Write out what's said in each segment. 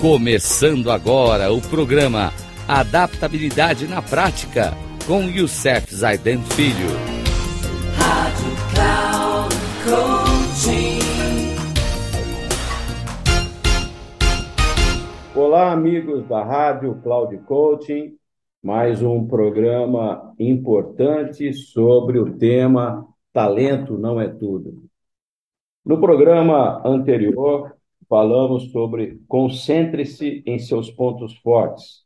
Começando agora o programa Adaptabilidade na Prática com Youssef Zaiden Filho. Rádio Cloud Coaching. Olá, amigos da Rádio Cloud Coaching. Mais um programa importante sobre o tema Talento não é tudo. No programa anterior, falamos sobre concentre-se em seus pontos fortes,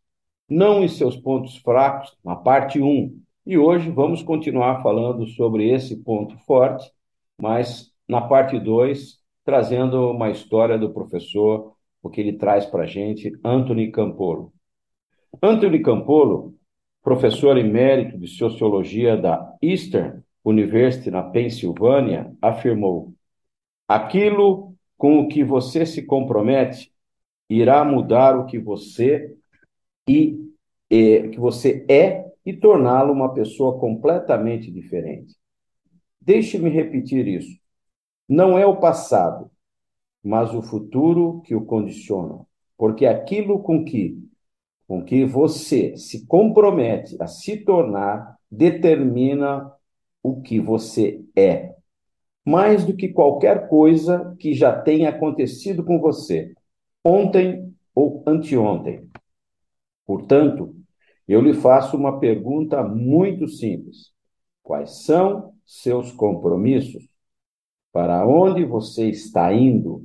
não em seus pontos fracos, na parte 1. E hoje vamos continuar falando sobre esse ponto forte, mas na parte 2, trazendo uma história do professor, o que ele traz para a gente, Anthony Campolo. Anthony Campolo, professor emérito de Sociologia da Eastern University, na Pensilvânia, afirmou: aquilo com o que você se compromete irá mudar o que você e, e que você é e torná-lo uma pessoa completamente diferente. Deixe-me repetir isso. Não é o passado, mas o futuro que o condiciona, porque aquilo com que com que você se compromete a se tornar determina o que você é mais do que qualquer coisa que já tenha acontecido com você, ontem ou anteontem. Portanto, eu lhe faço uma pergunta muito simples: quais são seus compromissos? Para onde você está indo?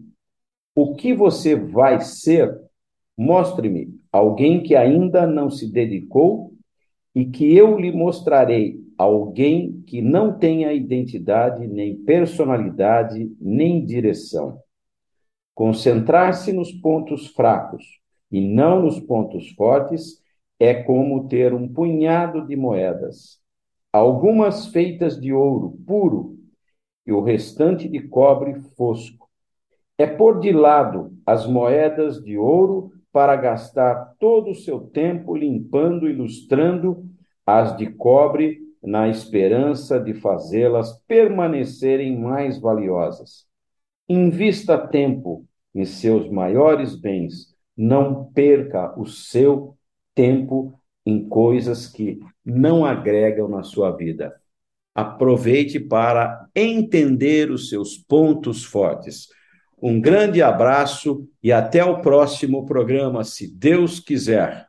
O que você vai ser? Mostre-me alguém que ainda não se dedicou e que eu lhe mostrarei alguém que não tenha identidade, nem personalidade, nem direção. Concentrar-se nos pontos fracos e não nos pontos fortes é como ter um punhado de moedas, algumas feitas de ouro puro e o restante de cobre fosco. É pôr de lado as moedas de ouro para gastar todo o seu tempo limpando e ilustrando as de cobre na esperança de fazê-las permanecerem mais valiosas. Invista tempo em seus maiores bens, não perca o seu tempo em coisas que não agregam na sua vida. Aproveite para entender os seus pontos fortes. Um grande abraço e até o próximo programa, se Deus quiser.